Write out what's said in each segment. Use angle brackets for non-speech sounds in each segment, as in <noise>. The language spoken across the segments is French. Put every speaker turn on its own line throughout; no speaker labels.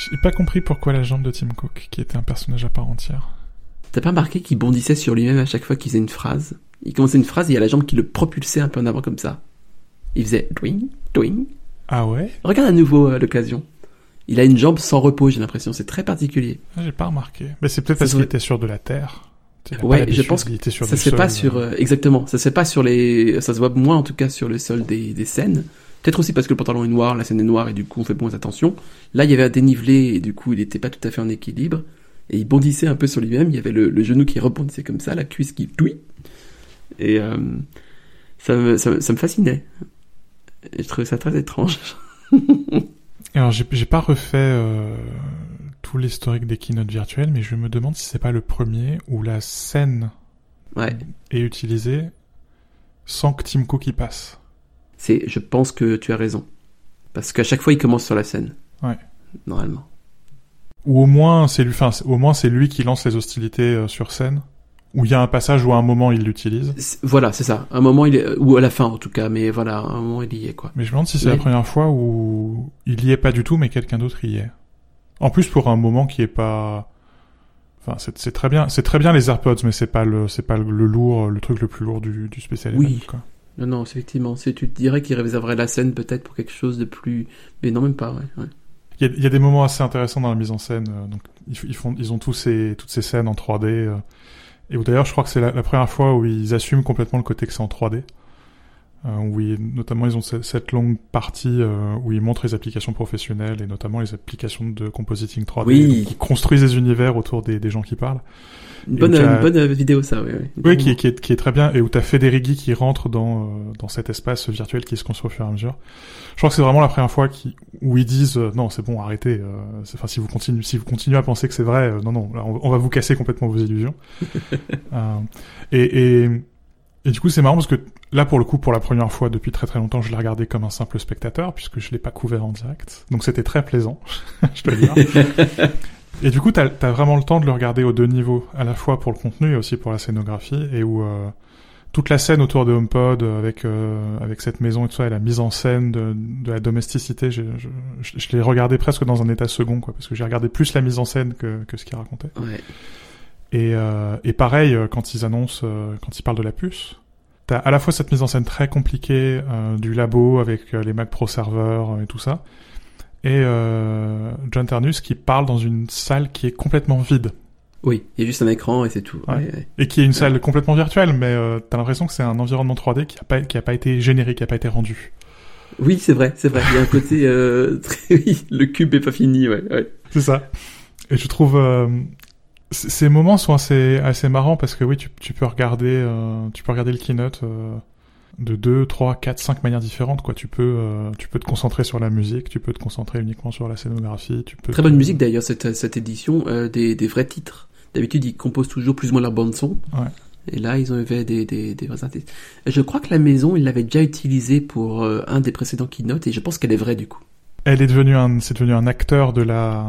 J'ai pas compris pourquoi la jambe de Tim Cook, qui était un personnage à part entière.
T'as pas remarqué qu'il bondissait sur lui-même à chaque fois qu'il faisait une phrase? Il commençait une phrase et il y a la jambe qui le propulsait un peu en avant comme ça. Il faisait doing, doing.
Ah ouais?
Regarde à nouveau à l'occasion. Il a une jambe sans repos, j'ai l'impression. C'est très particulier.
ah, J'ai pas remarqué. Mais c'est peut-être parce qu'il était sur de la terre. Pas
Ouais, je pense
il était sur
ça se fait pas
sol,
sur
euh.
euh, exactement. Ça se fait pas sur les. Ça se voit moins en tout cas sur le sol des, des scènes. Peut-être aussi parce que le pantalon est noir, la scène est noire et du coup on fait moins attention. Là il y avait un dénivelé et du coup il était pas tout à fait en équilibre et il bondissait un peu sur lui-même. Il y avait le, le genou qui rebondissait comme ça, la cuisse qui oui. Et euh, ça, me, ça, me- ça me fascinait. Et je trouvais ça très étrange. <laughs>
Alors j'ai j'ai pas refait euh, tout l'historique des keynotes virtuelles, mais je me demande si c'est pas le premier où la scène
Ouais.
est utilisée sans que Tim Cook y passe.
C'est, je pense que tu as raison. Parce qu'à chaque fois il commence sur la scène.
Ouais.
Normalement.
Ou au moins c'est lui, enfin au moins c'est lui qui lance les hostilités euh, sur scène. Où il y a un passage où à un moment il l'utilise.
Voilà, c'est ça. Un moment il est, ou à la fin en tout cas, mais voilà, un moment il y est quoi.
Mais je me demande si c'est la première fois où il y est pas du tout, mais quelqu'un d'autre y est. En plus pour un moment qui est pas. Enfin, c'est c'est très bien, c'est très bien les AirPods, mais c'est pas le, c'est pas le, le lourd, le truc le plus lourd du, du spécial.
Oui.
event, quoi.
Non, non, effectivement. Tu te dirais qu'il réserverait la scène peut-être pour quelque chose de plus. Mais non, même pas, ouais.
Il y, a, des moments assez intéressants dans la mise en scène. euh, ils, font, ils ont tous ces, toutes ces scènes en 3D. euh, et d'ailleurs, je crois que c'est la première fois où ils assument complètement le côté que c'est en 3D. Euh, où ils- notamment ils ont ce- cette longue partie euh, où ils montrent les applications professionnelles et notamment les applications de compositing 3D.
Oui.
donc, ils construisent des univers autour des, des gens qui parlent.
Une bonne, une bonne euh, vidéo, ça, oui. oui.
Oui, qui est, qui, est, qui est très bien, et où t'as Federighi qui rentre dans, dans cet espace virtuel qui se construit au fur et à mesure. Je crois que c'est vraiment la première fois qui, où ils disent non, c'est bon, arrêtez. Euh, enfin, si vous continuez, si vous continuez à penser que c'est vrai, non, non, on va vous casser complètement vos illusions. <laughs> Euh, et, et, et du coup, c'est marrant parce que là, pour le coup, pour la première fois depuis très très longtemps, je l'ai regardé comme un simple spectateur puisque je l'ai pas couvert en direct. Donc c'était très plaisant, <laughs> je dois dire. <laughs> Et du coup, t'as as vraiment le temps de le regarder aux deux niveaux, à la fois pour le contenu et aussi pour la scénographie, et où euh, toute la scène autour de HomePod, avec euh, avec cette maison et tout ça, et la mise en scène de, de la domesticité, je, je, je l'ai regardé presque dans un état second, quoi, parce que j'ai regardé plus la mise en scène que, que ce qu'il racontait.
Ouais.
Et, euh, et pareil, euh, quand ils annoncent, euh, quand ils parlent de la puce, t'as à la fois cette mise en scène très compliquée euh, du labo avec les Mac Pro serveurs et tout ça, et euh, John Ternus qui parle dans une salle qui est complètement vide.
Oui, il y a juste un écran et c'est tout.
Ouais.
Ouais, ouais.
Et qui est une salle complètement virtuelle, mais t'as l'impression que c'est un environnement 3D qui a pas, qui a pas été généré, qui a pas été rendu.
Oui, c'est vrai, c'est vrai. Il y a un côté <laughs> très... le cube est pas fini, ouais.
C'est ça. Et je trouve euh, ces moments sont assez assez marrants parce que oui, tu, tu peux regarder euh, tu peux regarder le keynote euh, de deux, trois, quatre, cinq manières différentes quoi. Tu peux euh, tu peux te concentrer sur la musique, tu peux te concentrer uniquement sur la scénographie, tu peux
Très
te-
bonne musique d'ailleurs, cette, cette édition, euh, des, des vrais titres. D'habitude, ils composent toujours plus ou moins leur bande son.
Ouais.
Et là, ils ont fait des, des, des vrais artistes. Je crois que la maison, ils l'avaient déjà utilisée pour euh, un des précédents keynotes et je pense qu'elle est vraie du coup.
Elle est devenue un c'est devenu un acteur de la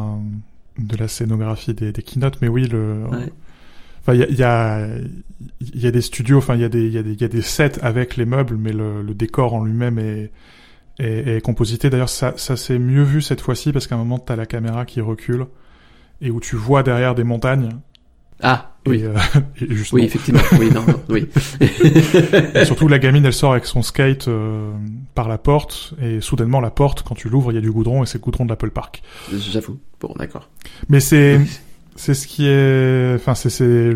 de la scénographie des, des keynotes, mais oui le
Ouais.
Enfin, il y a, il y, a, y a des studios, enfin, il y, a des- il y, a des- il y a des sets avec les meubles, mais le, le décor en lui-même est, est, est composité. D'ailleurs, ça, ça s'est mieux vu cette fois-ci parce qu'à un moment, t'as la caméra qui recule et où tu vois derrière des montagnes.
Ah, oui.
euh, <laughs> et
Oui, effectivement. oui, non, non, oui. <laughs>
et surtout, la gamine, elle sort avec son skate euh, par la porte et soudainement, la porte, quand tu l'ouvres, il y a du goudron et c'est le goudron de l'Apple Park.
J'avoue. Bon, d'accord.
Mais c'est c'est ce qui est enfin c'est c'est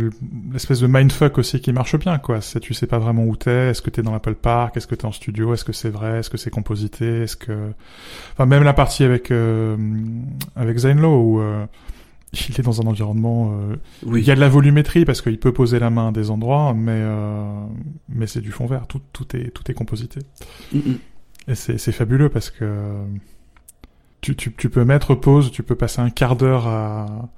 l'espèce de mindfuck aussi qui marche bien quoi c'est tu sais pas vraiment où t'es est-ce que t'es dans l'Apple Park est-ce que t'es en studio est-ce que c'est vrai est-ce que c'est composité est-ce que enfin même la partie avec euh, avec Zainlo où euh, il est dans un environnement euh,
Oui.
il y a de la volumétrie parce qu'il peut poser la main à des endroits mais euh, mais c'est du fond vert tout tout est tout est composité
Mm, mm.
et c'est c'est fabuleux parce que tu, tu, tu peux mettre pause, tu peux passer un quart d'heure à,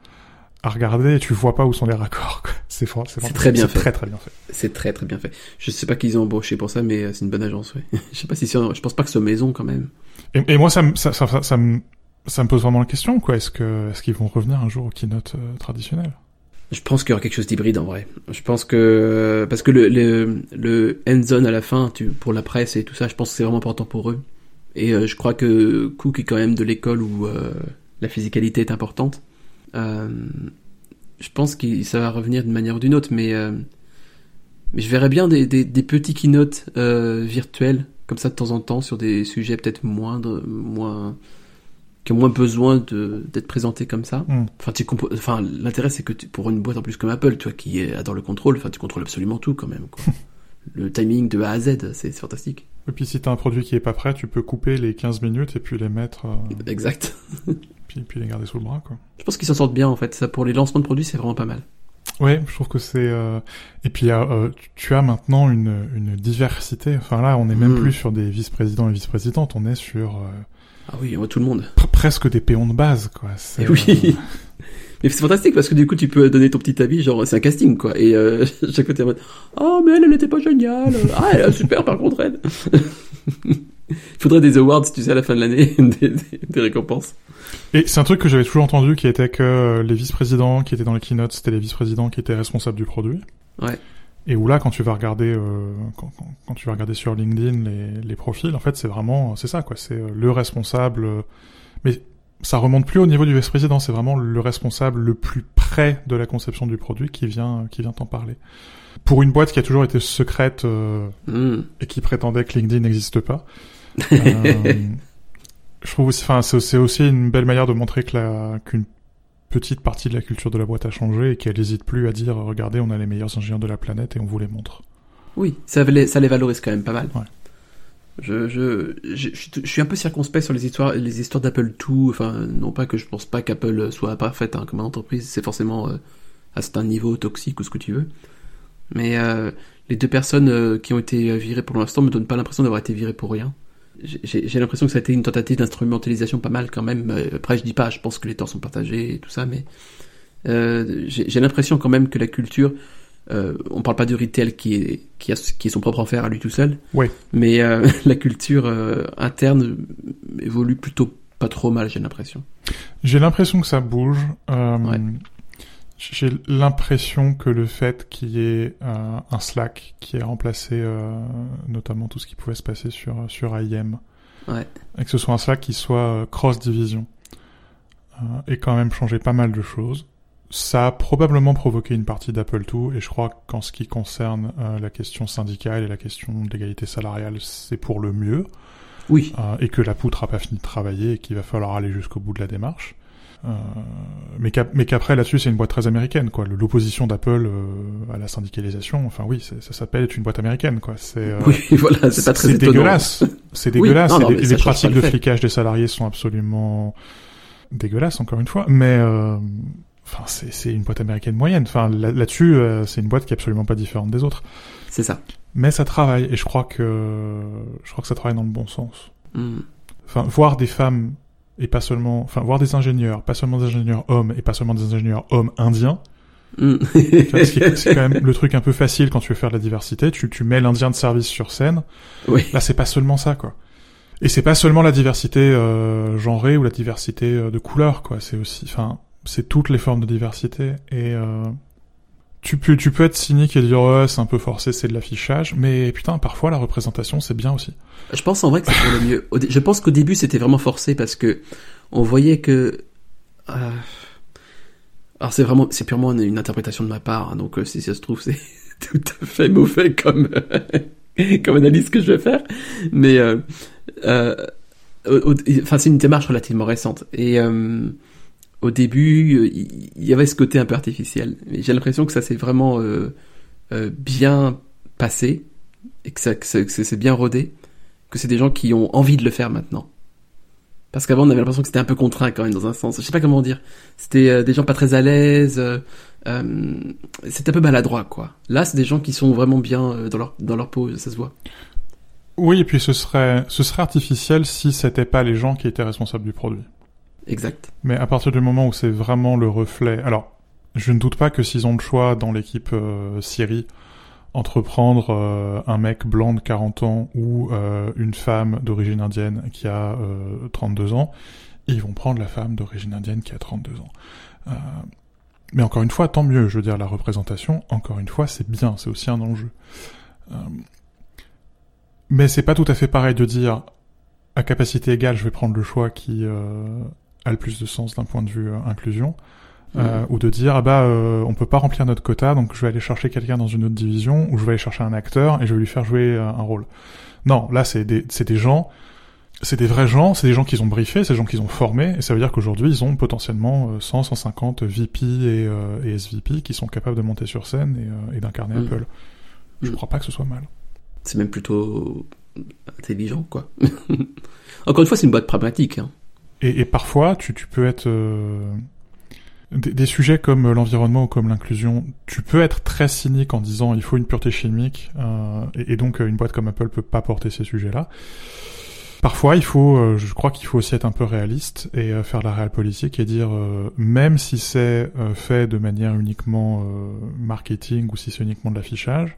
à regarder et tu vois pas où sont les raccords. C'est
très bien fait.
Très très bien fait.
C'est très très bien fait. Je sais pas qu'ils ont embauché pour ça, mais euh, c'est une bonne agence, ouais. <laughs> je sais pas si je pense pas que c'est maison quand même.
Et, et moi ça, ça, ça me ça me pose vraiment la question quoi. Est-ce qu'ils vont revenir un jour au keynote euh, traditionnel?
Je pense qu'il y aura quelque chose d'hybride en vrai. Je pense que parce que le le, end zone à la fin, pour la presse et tout ça, je pense que c'est vraiment important pour eux. Et euh, je crois que Cook est quand même de l'école où euh, la physicalité est importante. Euh, je pense que ça va revenir d'une manière ou d'une autre, mais, je verrais bien des, des, petits keynotes virtuels, comme ça de temps en temps, sur des sujets peut-être moindres, moins qui ont moins besoin de d'être présentés comme ça.
Mm.
Enfin, tu l'intérêt c'est que tu- pour une boîte en plus comme Apple, toi qui adore le contrôle, enfin, tu contrôles absolument tout quand même. Quoi. <laughs> le timing de A à Z, c'est fantastique.
Et puis si t'as un produit qui est pas prêt, tu peux couper les 15 minutes et puis les mettre, euh,
Exact. <laughs>
puis, puis les garder sous le bras, quoi.
Je pense qu'ils s'en sortent bien en fait. Ça pour les lancements de produits, c'est vraiment pas mal.
Ouais, je trouve que c'est euh, et puis euh, tu- tu as maintenant une, une diversité. Enfin là, on n'est même
Mm.
plus sur des vice-présidents et vice-présidentes, on est sur euh,
Ah oui, on voit tout le monde.
Pr- presque des péons de base, quoi. C'est,
Et oui. <laughs> Mais c'est fantastique parce que du coup tu peux donner ton petit avis, genre c'est un casting quoi. Et euh, <laughs> chaque fois t'es en mode Oh mais elle, elle était pas géniale. Ah elle est super par contre elle. Il <laughs> faudrait des awards, tu sais, à la fin de l'année, des, des- des récompenses.
Et c'est un truc que j'avais toujours entendu qui était que euh, les vice-présidents qui étaient dans les keynotes, c'était les vice-présidents qui étaient responsables du produit.
Ouais.
Et où là, quand tu vas regarder, euh, quand, quand- quand tu vas regarder sur LinkedIn les, les profils, en fait, c'est vraiment, c'est ça, quoi. C'est le responsable. Mais ça remonte plus au niveau du vice-président. C'est vraiment le responsable le plus près de la conception du produit qui vient, qui vient t'en parler. Pour une boîte qui a toujours été secrète euh,
Hmm.
et qui prétendait que LinkedIn n'existe pas. <laughs> euh, je trouve aussi, enfin, c'est c'est aussi une belle manière de montrer que la, qu'une petite partie de la culture de la boîte a changé et qu'elle n'hésite plus à dire, regardez, on a les meilleurs ingénieurs de la planète et on vous les montre.
Oui, ça les, ça les valorise quand même pas mal.
Ouais.
Je, je, je, suis un peu circonspect sur les histoires, les histoires d'Apple II. Enfin, non pas que je pense pas qu'Apple soit parfaite hein, comme entreprise, c'est forcément euh, à un niveau toxique ou ce que tu veux. Mais euh, les deux personnes euh, qui ont été euh, virées pour l'instant me donnent pas l'impression d'avoir été virées pour rien. J'ai- l'impression que ça a été une tentative d'instrumentalisation pas mal quand même. Euh, Après, je dis pas, je pense que les torts sont partagés et tout ça, mais j'ai l'impression quand même que la culture euh, on parle pas du retail qui est qui a qui est son propre enfer à lui tout seul.
Ouais.
Mais euh, <laughs> la culture euh, interne évolue plutôt pas trop mal, j'ai l'impression.
J'ai l'impression que ça bouge. Euh,
Ouais.
J'ai l'impression que le fait qu'il y ait euh, un Slack qui ait remplacé euh, notamment tout ce qui pouvait se passer sur, sur IM,
Ouais.
et que ce soit un Slack qui soit cross-division, euh, et quand même changé pas mal de choses. Ça a probablement provoqué une partie d'Apple II, et je crois qu'en ce qui concerne euh, la question syndicale et la question de l'égalité salariale, c'est pour le mieux,
Oui.
euh, et que la poutre a pas fini de travailler et qu'il va falloir aller jusqu'au bout de la démarche. Euh, mais qu'ap- mais qu'après là-dessus c'est une boîte très américaine quoi. L'opposition d'Apple euh, à la syndicalisation, enfin oui, c'est- ça s'appelle être une boîte américaine quoi. C'est euh,
Oui, <laughs> voilà, c'est pas très étonnant.
dégueulasse. C'est
Oui,
dégueulasse.
non, non,
les, pratiques
le
de flicage des salariés sont absolument dégueulasses encore une fois. Mais euh, enfin c'est c'est une boîte américaine moyenne. Enfin là- là-dessus euh, c'est une boîte qui est absolument pas différente des autres.
C'est ça.
Mais ça travaille et je crois que je crois que ça travaille dans le bon sens
Hmm.
enfin voir des femmes et pas seulement enfin voir des ingénieurs pas seulement des ingénieurs hommes et pas seulement des ingénieurs hommes indiens <laughs> est- c'est quand même le truc un peu facile quand tu veux faire de la diversité tu tu mets l'indien de service sur scène
oui.
là c'est pas seulement ça quoi et c'est pas seulement la diversité euh, genrée ou la diversité euh, de couleur quoi c'est aussi enfin c'est toutes les formes de diversité et euh, tu peux tu peux être cynique et dire ouais c'est un peu forcé c'est de l'affichage mais putain parfois la représentation c'est bien aussi
Je pense en vrai que c'est pour le mieux. Je pense qu'au début c'était vraiment forcé parce que on voyait que. euh, Alors c'est vraiment, c'est purement une, interprétation de ma part. hein, donc euh, si ça se trouve c'est <laughs> tout à fait mauvais comme <laughs> comme analyse que je vais faire. Mais enfin c'est une démarche relativement récente et au début euh, il y avait ce côté un peu artificiel. Mais j'ai l'impression que ça s'est vraiment euh, euh, bien passé et que ça, que ça- que c'est bien rodé que c'est des gens qui ont envie de le faire maintenant. Parce qu'avant, on avait l'impression que c'était un peu contraint quand même dans un sens. Je sais pas comment dire. C'était euh, des gens pas très à l'aise. Euh, c'était un peu maladroit, quoi. Là, c'est des gens qui sont vraiment bien dans leur dans leur peau, ça se voit.
Oui, et puis ce serait, ce serait artificiel si c'était pas les gens qui étaient responsables du produit.
Exact.
Mais à partir du moment où c'est vraiment le reflet, alors, je ne doute pas que s'ils ont le choix dans l'équipe euh, Siri entre prendre euh, un mec blanc de 40 ans ou euh, une femme d'origine indienne qui a euh, 32 ans, ils vont prendre la femme d'origine indienne qui a 32 ans. Euh, mais encore une fois, tant mieux. Je veux dire, la représentation, encore une fois, c'est bien, c'est aussi un enjeu. Euh, mais c'est pas tout à fait pareil de dire à capacité égale, je vais prendre le choix qui euh, a le plus de sens d'un point de vue euh, inclusion. Euh, ou de dire ah bah euh, on peut pas remplir notre quota donc je vais aller chercher quelqu'un dans une autre division ou je vais aller chercher un acteur et je vais lui faire jouer un rôle. Non, là c'est des c'est des gens c'est des vrais gens, c'est des gens qu'ils ont briefés, c'est des gens qu'ils ont formés, et ça veut dire qu'aujourd'hui, ils ont potentiellement euh, 100, 150 VP et, euh, et SVP qui sont capables de monter sur scène et, euh, et d'incarner
Mm.
Apple. Je
Mm.
crois pas que ce soit mal.
C'est même plutôt intelligent, quoi. <laughs> Encore une fois, c'est une boîte pragmatique. Hein.
Et, et parfois, tu, tu peux être... euh, des, des sujets comme l'environnement ou comme l'inclusion, tu peux être très cynique en disant il faut une pureté chimique, euh, et, donc euh, une boîte comme Apple peut pas porter ces sujets-là. Parfois, il faut, euh, je crois qu'il faut aussi être un peu réaliste et euh, faire de la réelle politique et dire, euh, même si c'est fait de manière uniquement marketing ou si c'est uniquement de l'affichage,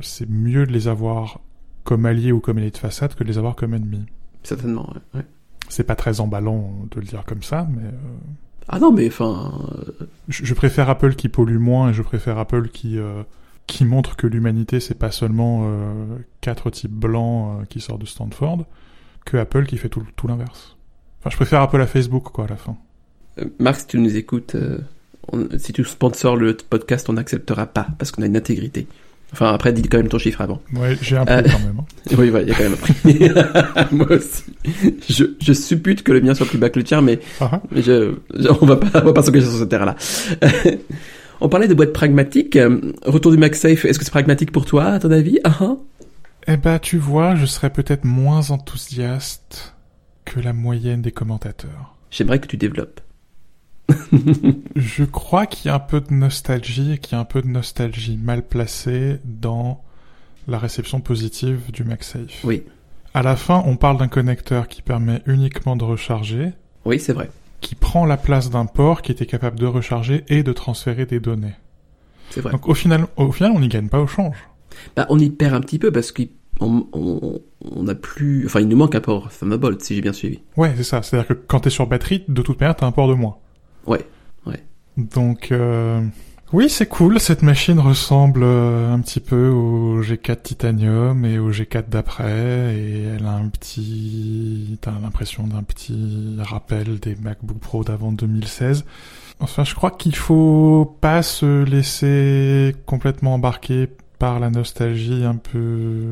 c'est mieux de les avoir comme alliés ou comme alliés de façade que de les avoir comme ennemis.
Certainement, ouais. ouais.
C'est pas très emballant de le dire comme ça, mais euh,
Ah non, mais enfin... euh,
je, je préfère Apple qui pollue moins et je préfère Apple qui euh, qui montre que l'humanité c'est pas seulement quatre types blancs qui sortent de Stanford, que Apple qui fait tout, tout l'inverse. Enfin, je préfère Apple à Facebook quoi à la fin.
Marc, si tu nous écoutes, on- si tu sponsors le podcast, on n'acceptera pas, parce qu'on a une intégrité. Enfin, après, dis quand même ton chiffre avant.
Ouais, j'ai un peu
Euh,
quand même. hein. <laughs>
Oui, voilà, il y a quand même un prix. <laughs> Moi aussi. Je, je suppute que le mien soit plus bas que le tien, mais. Mais je, je- on va pas, on va pas s'engager sur ce terrain-là. <laughs> on parlait de boîtes pragmatiques. Euh, Retour du MagSafe, est-ce que c'est pragmatique pour toi, à ton avis? Ah.
Eh ben, tu vois, je serais peut-être moins enthousiaste que la moyenne des commentateurs.
J'aimerais que tu développes. <laughs>
Je crois qu'il y a un peu de nostalgie et qu'il y a un peu de nostalgie mal placée dans la réception positive du MagSafe.
Oui.
À la fin, on parle d'un connecteur qui permet uniquement de recharger,
Oui, c'est vrai.
qui prend la place d'un port qui était capable de recharger et de transférer des données.
C'est vrai.
Donc au final, au final, on n'y gagne pas au change.
Bah, on y perd un petit peu parce qu'on on, a plus, enfin, il nous manque un port Thunderbolt, si j'ai bien suivi.
Ouais, c'est ça. C'est-à-dire que quand t'es sur batterie, de toute manière, t'as un port de moins.
Ouais.
Donc, euh, oui, c'est cool. Cette machine ressemble euh, un petit peu au G4 Titanium et au G4 d'après, et elle a un petit, t'as l'impression d'un petit rappel des MacBook Pro d'avant 2016. Enfin, je crois qu'il faut pas se laisser complètement embarquer par la nostalgie un peu,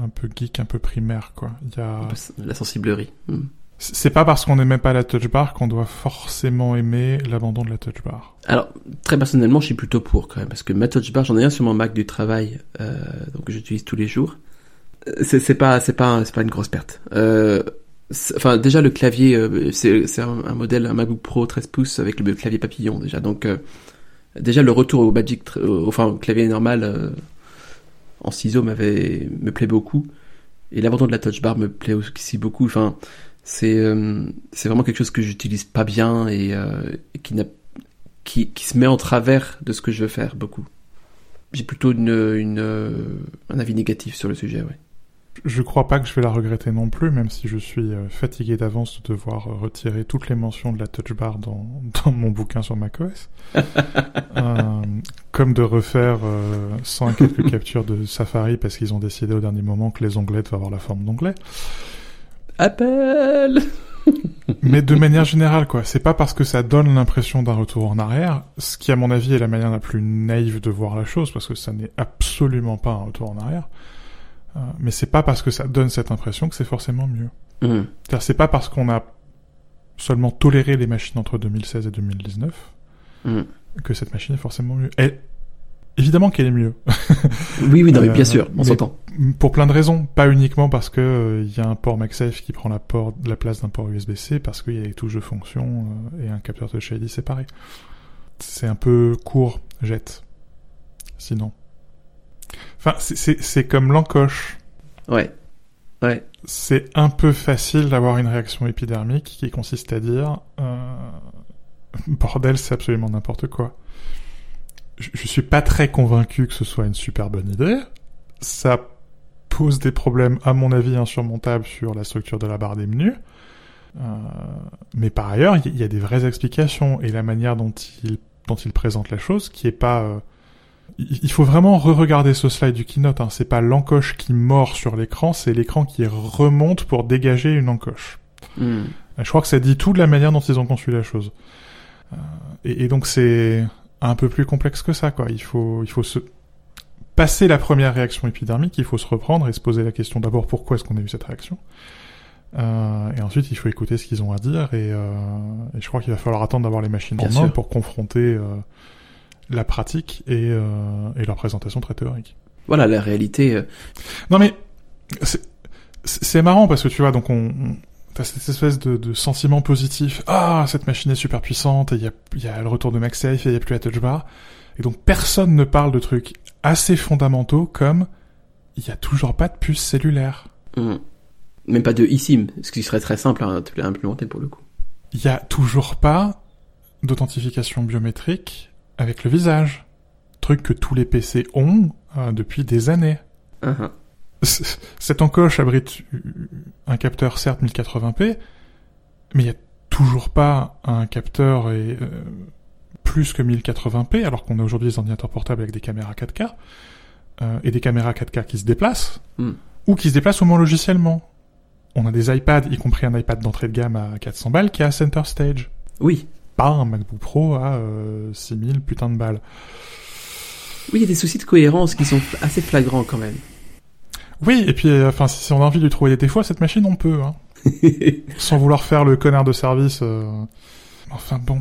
un peu geek, un peu primaire, quoi. Il y a,
La sensiblerie. Hmm.
C'est pas parce qu'on n'aimait pas la touch bar qu'on doit forcément aimer l'abandon de la touch bar.
Alors, très personnellement, je suis plutôt pour quand même, parce que ma touch bar, j'en ai un sur mon Mac du travail, euh, donc j'utilise tous les jours. Euh, C'est pas, pas, c'est pas une grosse perte. Euh, enfin, déjà le clavier, c'est c'est un, modèle, un MacBook Pro 13 pouces avec le clavier papillon déjà. Donc, déjà le retour au Magic, enfin clavier normal en ciseaux m'avait me plaît beaucoup, et l'abandon de la touch bar me plaît aussi beaucoup. Enfin, c'est euh, c'est vraiment quelque chose que j'utilise pas bien et, euh, et qui n'a qui, qui se met en travers de ce que je veux faire beaucoup. J'ai plutôt une, une, euh, un avis négatif sur le sujet, ouais.
Je crois pas que je vais la regretter non plus, même si je suis euh, fatigué d'avance de devoir euh, retirer toutes les mentions de la touch bar dans, <laughs> dans mon bouquin sur macOS. <laughs> euh, comme de refaire euh, 100 et quelques captures de Safari parce qu'ils ont décidé au dernier moment que les onglets devaient avoir la forme d'onglets.
Appel <laughs>
Mais de manière générale, quoi. C'est pas parce que ça donne l'impression d'un retour en arrière, ce qui à mon avis est la manière la plus naïve de voir la chose, parce que ça n'est absolument pas un retour en arrière. Euh, mais c'est pas parce que ça donne cette impression que c'est forcément mieux. C'est-à-dire, c'est pas parce qu'on a seulement toléré les machines entre 2016 et 2019
hum.
que cette machine est forcément mieux. Elle, évidemment qu'elle est mieux. <laughs>
Oui, oui, non, mais
Euh,
bien sûr, on s'entend.
Pour plein de raisons. Pas uniquement parce que euh, il y a un port MagSafe qui prend la, port, la place d'un port USB-C, parce qu'il y a des touches de fonction euh, et un capteur Touch ID séparé. C'est un peu court, jette. Sinon. Enfin, c'est comme l'encoche.
Ouais. Ouais.
c'est un peu facile d'avoir une réaction épidermique qui consiste à dire euh, <laughs> bordel, c'est absolument n'importe quoi. Je, suis pas très convaincu que ce soit une super bonne idée. Ça pose des problèmes, à mon avis, insurmontables sur la structure de la barre des menus. Euh, mais par ailleurs, il y, y a des vraies explications et la manière dont il dont il présente la chose, qui est pas euh, il faut vraiment re-regarder ce slide du keynote. Hein. C'est pas l'encoche qui mord sur l'écran, c'est l'écran qui remonte pour dégager une encoche.
Hum.
Je crois que ça dit tout de la manière dont ils ont conçu la chose. Euh, et, et, donc c'est un peu plus complexe que ça, quoi. Il faut, il faut se passer la première réaction épidermique, il faut se reprendre et se poser la question d'abord pourquoi est-ce qu'on a eu cette réaction? Euh, et ensuite, il faut écouter ce qu'ils ont à dire. Et, euh, et je crois qu'il va falloir attendre d'avoir les machines
Bien
en main pour confronter euh, la pratique et, euh, et leur présentation très théorique.
Voilà, la réalité. euh,
Non mais c'est c'est marrant parce que tu vois donc on, on t'as cette espèce de, de sentiment positif. Ah cette machine est super puissante et il y a, y a le retour de MagSafe et il y a plus la touch bar. Et donc personne ne parle de trucs assez fondamentaux comme il y a toujours pas de puce cellulaire.
Hum, Même pas de eSIM, ce qui serait très simple à, à implémenter pour le coup.
il y a toujours pas d'authentification biométrique avec le visage. Truc que tous les PC ont euh, depuis des années.
Ah. <laughs>
Cette encoche abrite un capteur certes 1080p, mais il y a toujours pas un capteur et, euh, plus que 1080p, alors qu'on a aujourd'hui des ordinateurs portables avec des caméras 4K, euh, et des caméras 4K qui se déplacent,
Hmm.
ou qui se déplacent au moins logiciellement. On a des iPads, y compris un iPad d'entrée de gamme à 400 balles, qui est à Center Stage.
Oui.
Pas un MacBook Pro à euh, 6000 putain de balles.
Oui, il y a des soucis de cohérence qui sont assez flagrants quand même.
Oui, et puis, euh, enfin, si si on a envie de lui trouver des défauts à cette machine, on peut, hein. <laughs> sans vouloir faire le connard de service. euh, Enfin bon.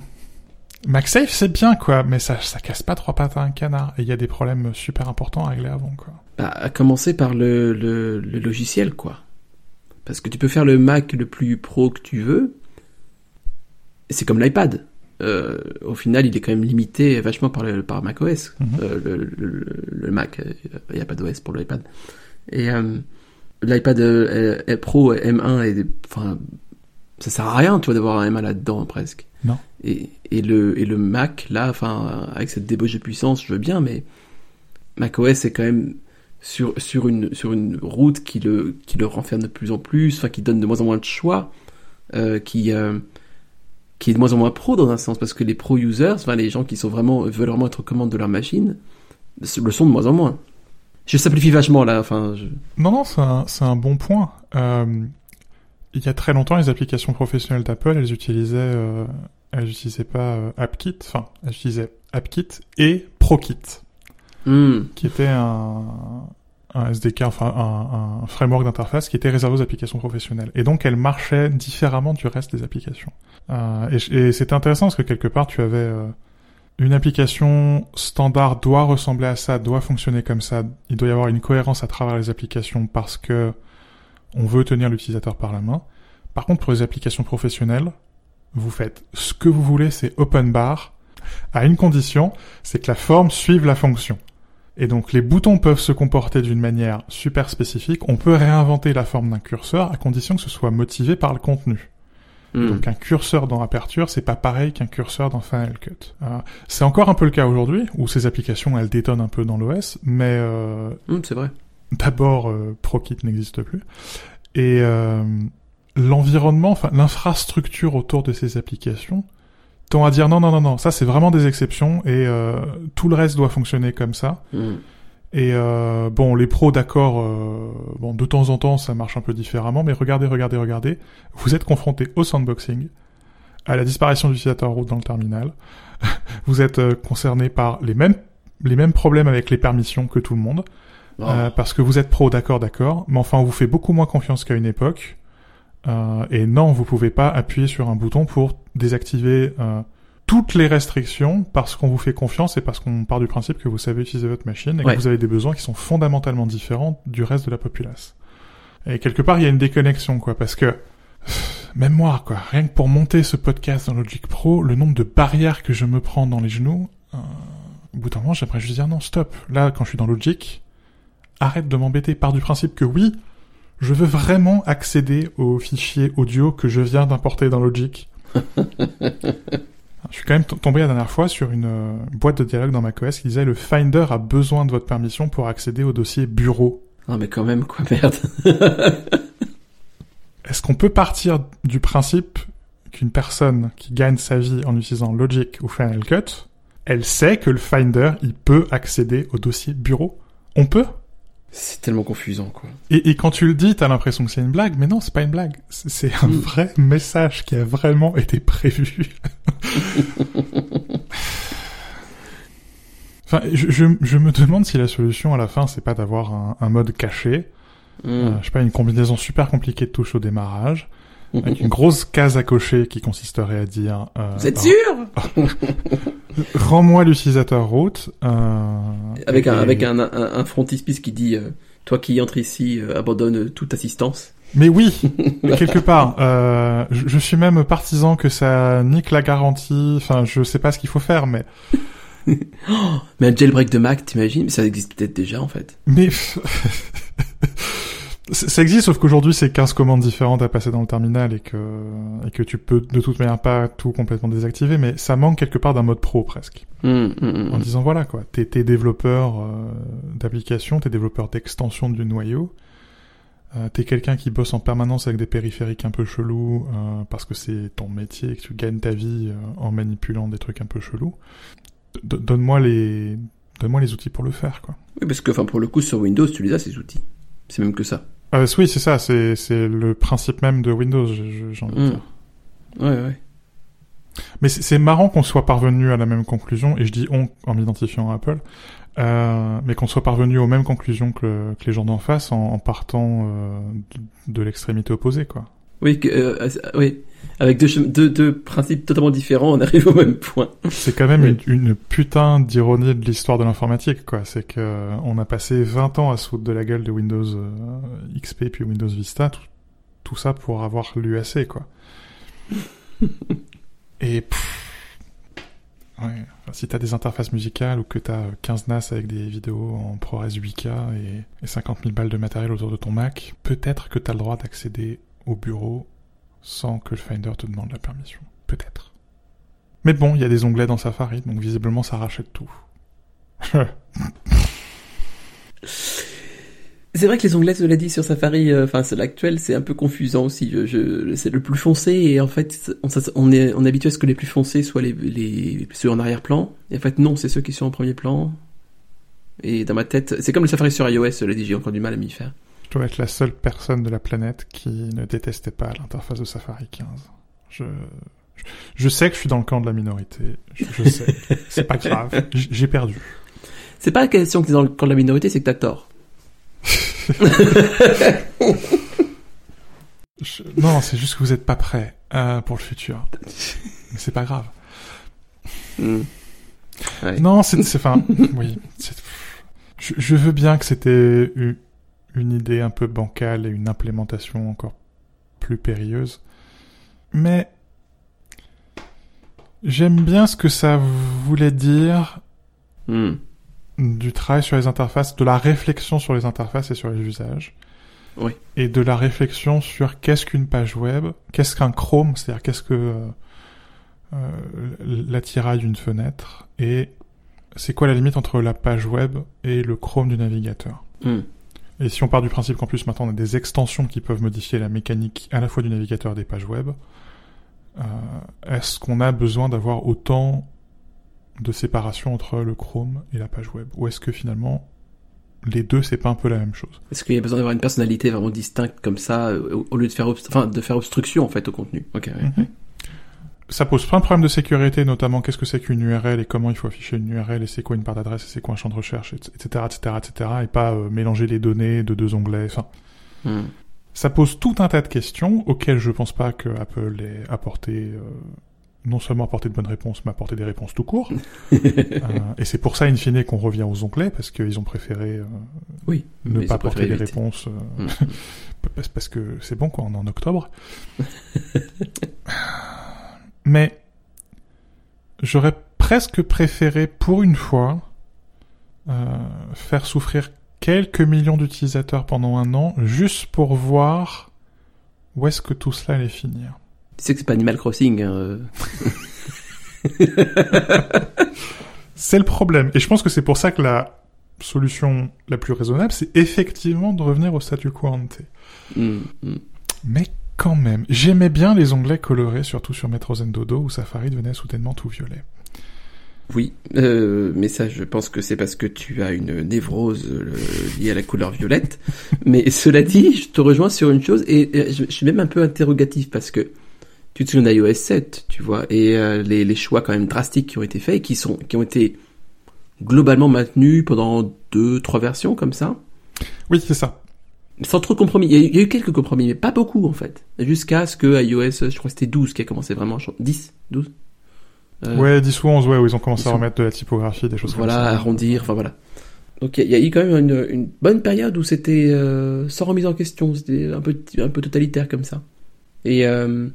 MagSafe c'est bien quoi, mais ça, ça casse pas trois pattes à un canard. Et il y a des problèmes super importants à régler avant quoi.
Bah, à commencer par le, le, le logiciel, quoi. Parce que tu peux faire le Mac le plus pro que tu veux. C'est comme l'iPad. Euh, au final, il est quand même limité vachement par, le, par macOS.
Mhm.
Euh, le, le, le Mac, il n'y a pas d'OS pour l'iPad. Et euh, l'iPad euh, Pro M1, est, enfin, ça sert à rien, tu vois, d'avoir un M1 là-dedans presque.
Non.
Et, et le et le Mac là, enfin, avec cette débauche de puissance, je veux bien, mais macOS est quand même sur sur une sur une route qui le qui le renferme de plus en plus, enfin qui donne de moins en moins de choix, euh, qui euh, qui est de moins en moins pro dans un sens parce que les pro users, enfin les gens qui sont vraiment veulent vraiment être aux commandes de leur machine, le sont de moins en moins. Je simplifie vachement là, enfin. Je...
Non, non, c'est un, c'est un bon point. Euh, il y a très longtemps, les applications professionnelles d'Apple, elles utilisaient, euh, elles utilisaient pas euh, AppKit, enfin, elles utilisaient AppKit et ProKit,
Hmm.
qui était un, un SDK, enfin un, un framework d'interface qui était réservé aux applications professionnelles. Et donc, elles marchaient différemment du reste des applications. Euh, et et c'était intéressant parce que quelque part, tu avais euh, une application standard doit ressembler à ça, doit fonctionner comme ça. Il doit y avoir une cohérence à travers les applications parce que on veut tenir l'utilisateur par la main. Par contre, pour les applications professionnelles, vous faites ce que vous voulez, c'est open bar, à une condition, c'est que la forme suive la fonction. Et donc les boutons peuvent se comporter d'une manière super spécifique. On peut réinventer la forme d'un curseur à condition que ce soit motivé par le contenu.
Hmm.
Donc un curseur dans Aperture, c'est pas pareil qu'un curseur dans Final Cut. Euh, c'est encore un peu le cas aujourd'hui, où ces applications, elles détonnent un peu dans l'OS, mais euh,
Hmm, c'est vrai.
d'abord, euh, ProKit n'existe plus. Et euh, l'environnement, enfin l'infrastructure autour de ces applications, tend à dire non, non, non, non, ça c'est vraiment des exceptions, et euh, tout le reste doit fonctionner comme ça.
Hmm.
Et euh, bon, les pros, d'accord, euh, bon, de temps en temps, ça marche un peu différemment, mais regardez, regardez, regardez, vous êtes confronté au sandboxing, à la disparition de l'utilisateur root dans le terminal, <laughs> vous êtes euh, concerné par les mêmes les mêmes problèmes avec les permissions que tout le monde,
Oh.
euh, parce que vous êtes pro, d'accord, d'accord, mais enfin, on vous fait beaucoup moins confiance qu'à une époque, euh, et non, vous pouvez pas appuyer sur un bouton pour désactiver euh, toutes les restrictions parce qu'on vous fait confiance et parce qu'on part du principe que vous savez utiliser votre machine et
Ouais.
que vous avez des besoins qui sont fondamentalement différents du reste de la populace. Et quelque part, il y a une déconnexion, quoi, parce que même moi, quoi, rien que pour monter ce podcast dans Logic Pro, le nombre de barrières que je me prends dans les genoux, euh, au bout d'un moment, j'aimerais juste dire non, stop. Là, quand je suis dans Logic, arrête de m'embêter. Par du principe que oui, je veux vraiment accéder aux fichiers audio que je viens d'importer dans Logic. <laughs> Je suis quand même tombé la dernière fois sur une euh, boîte de dialogue dans macOS qui disait le Finder a besoin de votre permission pour accéder au dossier bureau.
Non mais quand même quoi merde. <laughs>
Est-ce qu'on peut partir du principe qu'une personne qui gagne sa vie en utilisant Logic ou Final Cut, elle sait que le Finder, il peut accéder au dossier bureau? On peut?
C'est tellement confusant, quoi.
Et, et quand tu le dis, t'as l'impression que c'est une blague, mais non, c'est pas une blague. C'est un
Mm.
vrai message qui a vraiment été prévu. <laughs> enfin, je, je, je me demande si la solution à la fin, c'est pas d'avoir un, un mode caché,
Mm.
euh, je sais pas, une combinaison super compliquée de touches au démarrage, avec une <laughs> grosse case à cocher qui consisterait à dire euh,
Vous êtes sûr? <laughs>
Rends-moi l'utilisateur route. Euh,
Avec un,
et-
avec un, un, un frontispice qui dit, euh, toi qui entres ici, euh, abandonne toute assistance.
Mais oui, <laughs> quelque part. Euh, je, je suis même partisan que ça nique la garantie. Enfin, je sais pas ce qu'il faut faire, mais <laughs>
Mais un jailbreak de Mac, t'imagines? Mais ça existe peut-être déjà, en fait.
mais <laughs> ça existe, sauf qu'aujourd'hui c'est 15 commandes différentes à passer dans le terminal et que et que tu peux de toute manière pas tout complètement désactiver, mais ça manque quelque part d'un mode pro presque.
Mm, mm,
En
mm.
disant voilà quoi, t'es t'es développeur euh, d'application, t'es développeur d'extension du noyau, euh, t'es quelqu'un qui bosse en permanence avec des périphériques un peu chelous euh, parce que c'est ton métier et que tu gagnes ta vie euh, en manipulant des trucs un peu chelous. Donne-moi les donne-moi les outils pour le faire quoi.
Oui, parce que, enfin, pour le coup, sur Windows, tu les as, ces outils. C'est même que ça.
Euh, oui, c'est ça, c'est c'est le principe même de Windows, j'ai envie de
Mm.
dire.
Ouais, ouais.
Mais c'est c'est marrant qu'on soit parvenu à la même conclusion, et je dis on en m'identifiant à Apple, euh, mais qu'on soit parvenu aux mêmes conclusions que, que les gens d'en face en, en partant euh, de, de l'extrémité opposée, quoi.
Oui, euh, euh, oui. Avec deux, chem- deux, deux principes totalement différents, on arrive au même point.
C'est quand même
Oui.
une, une putain d'ironie de l'histoire de l'informatique, quoi. C'est que euh, on a passé 20 ans à se foutre de la gueule de Windows euh, XP puis Windows Vista, tout, tout ça pour avoir l'UAC, quoi. <laughs> Et pff, ouais, enfin, si t'as des interfaces musicales ou que t'as 15 NAS avec des vidéos en ProRes 8K et, et 50 000 balles de matériel autour de ton Mac, peut-être que t'as le droit d'accéder au bureau sans que le Finder te demande la permission. Peut-être. Mais bon, il y a des onglets dans Safari, donc visiblement ça rachète tout. <laughs>
C'est vrai que les onglets, cela dit, sur Safari, euh, enfin, c'est l'actuel, c'est un peu confusant aussi. Je, je- c'est le plus foncé et en fait, on, est, habitué à ce que les plus foncés soient les, ceux en arrière-plan. Et en fait, non, c'est ceux qui sont en premier plan. Et dans ma tête, c'est comme le Safari sur iOS, cela dit, j'ai encore du mal à m'y faire.
Dois être la seule personne de la planète qui ne détestait pas l'interface de Safari 15. Je, je, sais que je suis dans le camp de la minorité. Je, je sais. <laughs> C'est pas grave. J'ai perdu.
C'est pas la question que t'es dans le camp de la minorité, c'est que t'as tort. <laughs>
Je- non, c'est juste que vous êtes pas prêt euh, pour le futur. Mais c'est pas grave.
Hmm. Ouais.
Non, c'est, enfin, oui. Je, je veux bien que c'était une idée un peu bancale et une implémentation encore plus périlleuse. Mais j'aime bien ce que ça voulait dire
Hmm.
du travail sur les interfaces, de la réflexion sur les interfaces et sur les usages.
Oui.
Et de la réflexion sur qu'est-ce qu'une page web, qu'est-ce qu'un Chrome, c'est-à-dire qu'est-ce que euh, euh, l'attirail d'une fenêtre, et c'est quoi la limite entre la page web et le Chrome du navigateur.
Hmm.
Et si on part du principe qu'en plus maintenant on a des extensions qui peuvent modifier la mécanique à la fois du navigateur et des pages web, euh, est-ce qu'on a besoin d'avoir autant de séparation entre le Chrome et la page web? Ou est-ce que finalement les deux c'est pas un peu la même chose?
Est-ce qu'il y a besoin d'avoir une personnalité vraiment distincte comme ça, euh, au, lieu de faire, enfin, de faire obstruction, en fait, au contenu? Ok, ouais.
Ça pose plein de problèmes de sécurité, notamment qu'est-ce que c'est qu'une URL et comment il faut afficher une URL et c'est quoi une barre d'adresse et c'est quoi un champ de recherche, etc., etc., etc., et pas euh, mélanger les données de deux onglets. Enfin,
Hmm.
ça pose tout un tas de questions auxquelles je pense pas que Apple ait apporté, euh, non seulement apporté de bonnes réponses, mais apporté des réponses tout court. <laughs> Euh, et c'est pour ça, in fine, qu'on revient aux onglets, parce qu'ils ont préféré euh,
Oui.
ne pas apporter des
éviter.
réponses, euh,
Hmm.
parce, <laughs> parce que c'est bon, quoi, on est en octobre. <laughs> Mais j'aurais presque préféré, pour une fois, euh, faire souffrir quelques millions d'utilisateurs pendant un an, juste pour voir où est-ce que tout cela allait finir.
Tu sais que c'est pas Animal Crossing, hein, euh. <laughs>
C'est le problème. Et je pense que c'est pour ça que la solution la plus raisonnable, c'est effectivement de revenir au statu quo ante.
Hmm, hmm.
Mais quand même, j'aimais bien les onglets colorés, surtout sur Metro Zen Dodo, où Safari devenait soudainement tout violet.
Oui, euh, mais ça, je pense que c'est parce que tu as une névrose euh, liée à la couleur violette. mais <laughs> cela dit, je te rejoins sur une chose et, et je, je suis même un peu interrogatif parce que tu te souviens d'iOS 7, tu vois, et euh, les, les choix quand même drastiques qui ont été faits et qui sont qui ont été globalement maintenus pendant deux, trois versions comme ça.
Oui, c'est ça.
Sans trop de compromis. Il y, a eu, il y a eu quelques compromis, mais pas beaucoup en fait. Jusqu'à ce que iOS, je crois que c'était 12 qui a commencé vraiment à changer. 10 12 Euh,
Ouais, 10 ou 11, ouais, où ils ont commencé à remettre de la typographie, des choses
Voilà,
comme ça.
arrondir, enfin voilà. Donc il y, a- eu quand même une, une bonne période où c'était euh, sans remise en question, c'était un peu un peu totalitaire comme ça. Et euh,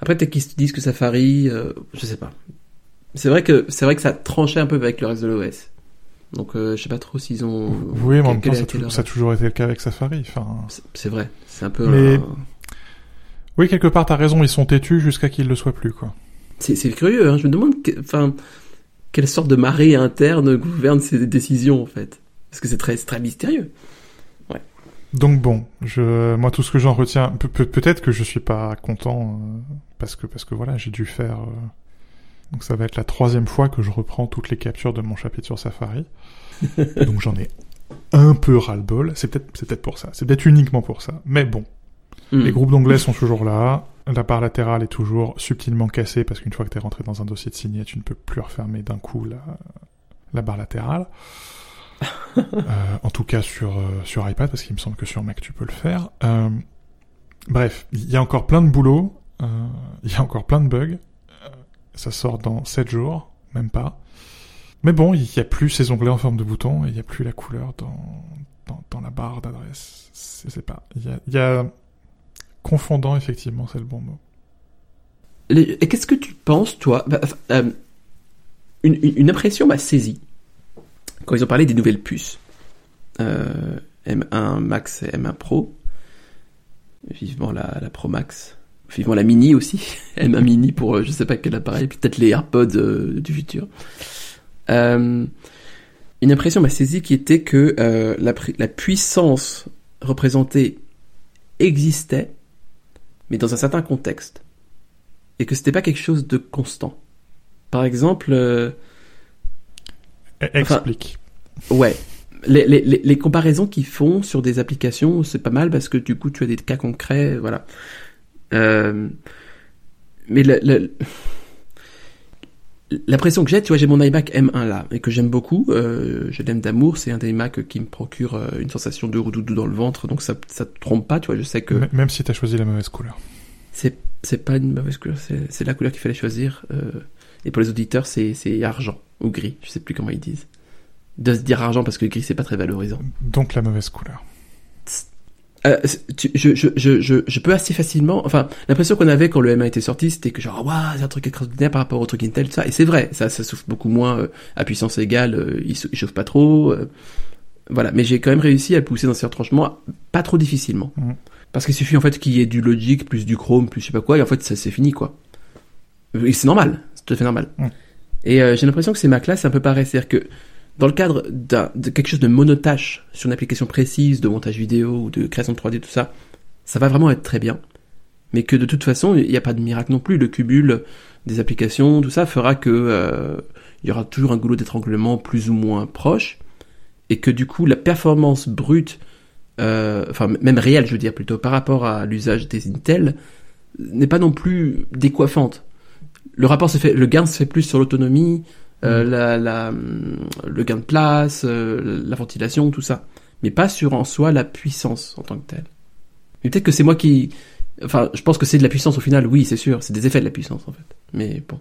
après peut-être qu'ils se disent que Safari, euh, je sais pas. C'est vrai que c'est vrai que ça tranchait un peu avec le reste de l'OS. Donc euh, je sais pas trop s'ils ont.
Oui, mais en même temps, ça,
a leur-
ça toujours été le cas avec Safari. Enfin,
C'est- vrai, c'est un peu.
Mais-
un-
oui, quelque part, t'as raison, ils sont têtus jusqu'à qu'ils le soient plus, quoi.
C'est curieux, hein. je me demande, que- enfin, quelle sorte de marée interne gouverne ces décisions en fait. Parce que c'est très, très mystérieux.
Donc bon, je, moi, tout ce que j'en retiens, peut- peut- peut-être que je suis pas content euh, parce que parce que voilà, j'ai dû faire. euh, Donc ça va être la troisième fois que je reprends toutes les captures de mon chapitre sur Safari. <laughs> Donc j'en ai un peu ras-le-bol. C'est peut-être c'est peut-être pour ça. C'est peut-être uniquement pour ça. Mais bon,
Hmm.
les groupes d'onglets sont toujours là. La barre latérale est toujours subtilement cassée parce qu'une fois que tu es rentré dans un dossier de signé, tu ne peux plus refermer d'un coup la, la barre latérale. <laughs> Euh, en tout cas sur, euh, sur iPad, parce qu'il me semble que sur Mac tu peux le faire. Euh, bref, il y a encore plein de boulot, il y a encore plein de bugs. Ça sort dans 7 jours, même pas. Mais bon, il n'y a plus ces onglets en forme de bouton et il n'y a plus la couleur dans, dans, la barre d'adresse. C'est c'est pas. Il y a, confondant, effectivement, c'est le bon mot.
Les- qu'est-ce que tu penses, toi bah, euh, une impression m'a saisi quand ils ont parlé des nouvelles puces. Euh, M1 Max et M1 Pro. Vivement la, la Pro Max. Vivement la Mini aussi. <laughs> M1 Mini pour euh, je sais pas quel appareil. Peut-être les AirPods euh, du futur. Euh, une impression m'a saisi qui était que euh, la, puissance représentée existait, mais dans un certain contexte et que c'était pas quelque chose de constant. Par exemple,
E- Explique.
ouais, les, les comparaisons qu'ils font sur des applications, c'est pas mal parce que du coup tu as des cas concrets, voilà. Euh, mais le- le- l'impression que j'ai, tu vois, j'ai mon iMac M1 là et que j'aime beaucoup, euh, je l'aime d'amour, c'est un des Macs qui me procure euh, une sensation de redoudou dans le ventre, donc ça ça te trompe pas, tu vois, je sais que
Même si t'as choisi la mauvaise couleur.
c'est c'est pas une mauvaise couleur, c'est c'est la couleur qu'il fallait choisir. euh, et pour les auditeurs, c'est c'est argent ou gris, je sais plus comment ils disent. De se dire argent parce que gris c'est pas très valorisant.
Donc la mauvaise couleur.
Euh, tu- je, je, je, je, je peux assez facilement. Enfin, l'impression qu'on avait quand le M1 était sorti, c'était que genre, waouh, c'est un truc extraordinaire par rapport au truc Intel, tout ça. Et c'est vrai, ça, ça souffle beaucoup moins euh, à puissance égale, euh, il, il chauffe pas trop. voilà, mais j'ai quand même réussi à le pousser dans ses retranchements, pas trop difficilement.
Mhm.
Parce qu'il suffit en fait qu'il y ait du Logic, plus du Chrome, plus je sais pas quoi, et en fait, ça c'est fini quoi. Et c'est normal, c'est tout à fait normal.
Mhm.
Et j'ai l'impression que ces Mac-là, c'est un peu pareil. C'est-à-dire que dans le cadre de quelque chose de monotâche sur une application précise de montage vidéo ou de création de 3D, tout ça, ça va vraiment être très bien. Mais que de toute façon, il n'y a pas de miracle non plus. Le cumul des applications, tout ça, fera que euh, il y aura toujours un goulot d'étranglement plus ou moins proche. Et que du coup, la performance brute, euh, enfin même réelle, je veux dire plutôt, par rapport à l'usage des Intel, n'est pas non plus décoiffante. Le rapport se fait, le gain se fait plus sur l'autonomie, euh, la, la, le gain de place, euh, la ventilation, tout ça. Mais pas sur en soi la puissance en tant que telle. Mais peut-être que c'est moi qui... Enfin, je pense que c'est de la puissance au final, oui, c'est sûr. C'est des effets de la puissance, en fait. Mais bon.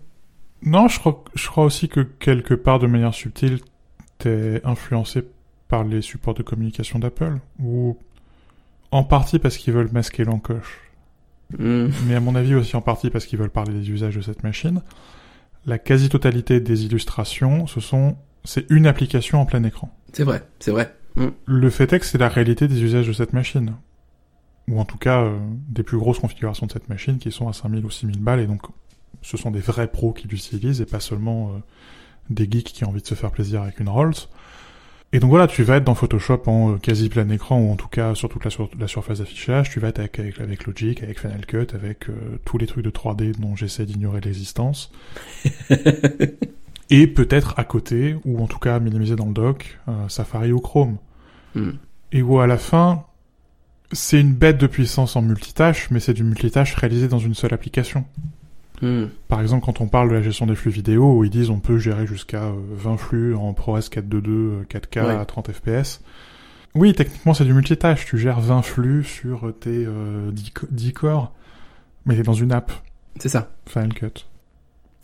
Non, je crois, je crois aussi que quelque part, de manière subtile, t'es influencé par les supports de communication d'Apple, ou en partie parce qu'ils veulent masquer l'encoche,
Hmm.
mais à mon avis aussi en partie parce qu'ils veulent parler des usages de cette machine. La quasi-totalité des illustrations, ce sont, c'est une application en plein écran.
C'est vrai, c'est vrai. Hmm.
Le fait est que c'est la réalité des usages de cette machine. Ou en tout cas, euh, des plus grosses configurations de cette machine qui sont à 5000 ou 6000 balles, et donc ce sont des vrais pros qui l'utilisent, et pas seulement euh, des geeks qui ont envie de se faire plaisir avec une Rolls. Et donc voilà, tu vas être dans Photoshop en euh, quasi plein écran, ou en tout cas sur toute la, sur- la surface d'affichage, tu vas être avec, avec, avec Logic, avec Final Cut, avec euh, tous les trucs de 3D dont j'essaie d'ignorer l'existence. <laughs> Et peut-être à côté, ou en tout cas minimisé dans le dock, euh, Safari ou Chrome.
Hmm.
Et où à la fin, c'est une bête de puissance en multitâche, mais c'est du multitâche réalisé dans une seule application.
Hmm.
Par exemple, quand on parle de la gestion des flux vidéo, ils disent on peut gérer jusqu'à euh, 20 flux en ProRes 4.2.2, euh, 4K
Ouais.
à 30 fps. Oui, techniquement, c'est du multitâche. Tu gères 20 flux sur tes euh, 10, co- 10 corps, mais t'es dans une app,
C'est ça.
Final Cut.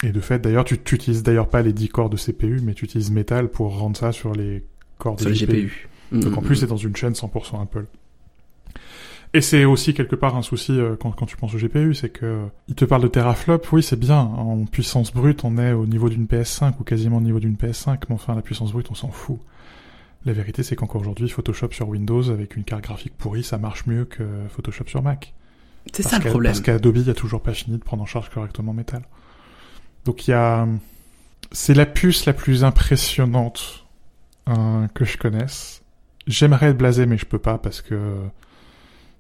Et de fait, d'ailleurs, tu n'utilises d'ailleurs pas les 10 corps de CPU, mais tu utilises Metal pour rendre ça sur les corps
Sur les GPU.
donc en
Hmm.
plus, c'est dans une chaîne 100% Apple. Et c'est aussi quelque part un souci euh, quand, quand tu penses au GPU, c'est que euh, il te parle de teraflop, oui c'est bien, en puissance brute on est au niveau d'une PS5 ou quasiment au niveau d'une PS5, mais enfin la puissance brute on s'en fout. La vérité c'est qu'encore aujourd'hui Photoshop sur Windows avec une carte graphique pourrie ça marche mieux que Photoshop sur Mac.
C'est ça le problème.
Parce qu'Adobe a toujours pas fini de prendre en charge correctement Metal. Donc il y a... C'est la puce la plus impressionnante euh, que je connaisse. J'aimerais être blasé, mais je peux pas parce que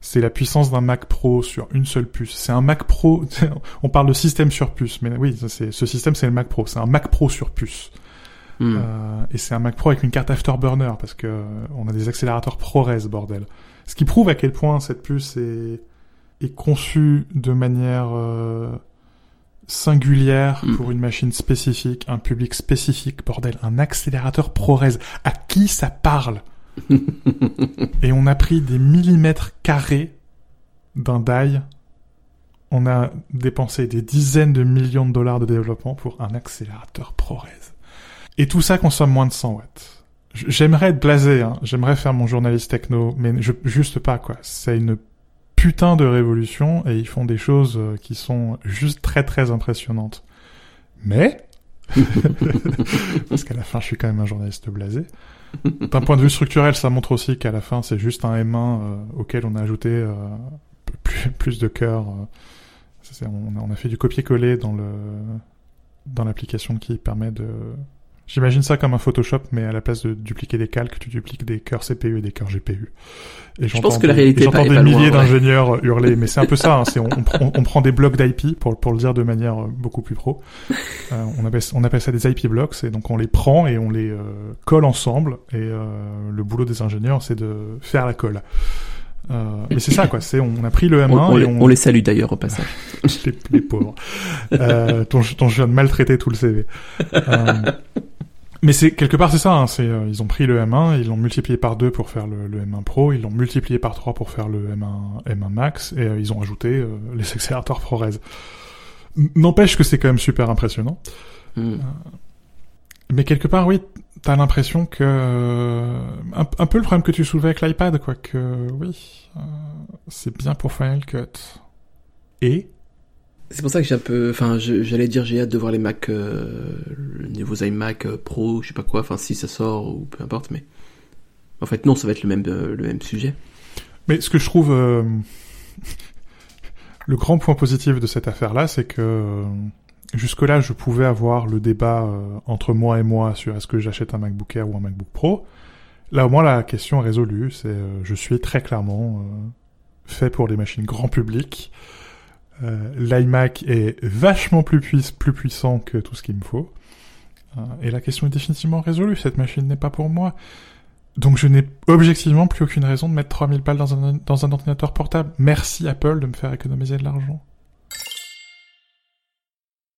c'est la puissance d'un Mac Pro sur une seule puce. C'est un Mac Pro. <laughs> On parle de système sur puce, mais oui, c'est ce système c'est le Mac Pro. C'est un Mac Pro sur puce.
Hmm.
Euh, et c'est un Mac Pro avec une carte Afterburner parce que euh, on a des accélérateurs ProRes bordel. Ce qui prouve à quel point cette puce est, est conçue de manière euh, singulière
Mm.
pour une machine spécifique, un public spécifique, bordel, un accélérateur ProRes. À qui ça parle? <laughs> Et on a pris des millimètres carrés d'un die. On a dépensé des dizaines de millions de dollars de développement pour un accélérateur ProRes. Et tout ça consomme moins de 100 watts. J'aimerais être blasé, hein. j'aimerais faire mon journaliste techno, mais je, juste pas quoi. C'est une putain de révolution et ils font des choses euh, qui sont juste très très impressionnantes. Mais, <laughs> parce qu'à la fin je suis quand même un journaliste blasé, d'un point de vue structurel ça montre aussi qu'à la fin c'est juste un M1 euh, auquel on a ajouté euh, plus, de cœur. euh. On, on a fait du copier-coller dans dans l'application qui permet de J'imagine ça comme un Photoshop, mais à la place de dupliquer des calques, tu dupliques des cœurs CPU et des cœurs GPU. Et
Je
j'entends
pense que la
des-
réalité
J'entends des
pas loin,
milliers
ouais.
d'ingénieurs hurler, mais c'est un peu ça. hein, <laughs> c'est on, on prend- on prend des blocs d'IP pour pour le dire de manière euh, beaucoup plus pro. <laughs> Euh, on appelle on appelle ça des IP blocks, et donc on les prend et on les euh, colle ensemble. Et euh, le boulot des ingénieurs, c'est de faire la colle. Euh, mais c'est ça quoi. C'est on a pris le M1
On, on
et
les,
on,
on les salue d'ailleurs au passage. <laughs>
les, les pauvres, euh, dont, dont je viens de maltraiter tout le CV. Euh, mais c'est quelque part c'est ça. Hein, c'est euh, ils ont pris le M1, ils l'ont multiplié par deux pour faire le, le M1 Pro, ils l'ont multiplié par 3 pour faire le M1 M1 Max, et euh, ils ont ajouté euh, les accélérateurs ProRes. N'empêche que c'est quand même super impressionnant.
Hmm.
Mais quelque part, oui, t'as l'impression que euh, un, un peu le problème que tu soulevais avec l'iPad, quoi. Que oui, euh, c'est bien pour Final Cut. Et
C'est pour ça que j'ai un peu, enfin, j'allais dire j'ai hâte de voir les Mac, euh, les nouveaux iMac euh, Pro, je sais pas quoi, enfin si ça sort ou peu importe, mais en fait non, ça va être le même, euh, le même sujet.
Mais ce que je trouve euh, le grand point positif de cette affaire-là, c'est que jusque-là, je pouvais avoir le débat entre moi et moi sur est-ce que j'achète un MacBook Air ou un MacBook Pro. Là, au moins, la question est résolue. C'est, je suis très clairement fait pour les machines grand public. Euh, L'iMac est vachement plus, puis- plus puissant que tout ce qu'il me faut. Euh, et la question est définitivement résolue. Cette machine n'est pas pour moi. Donc je n'ai objectivement plus aucune raison de mettre 3000 balles dans un ordinateur portable. Merci Apple de me faire économiser de l'argent.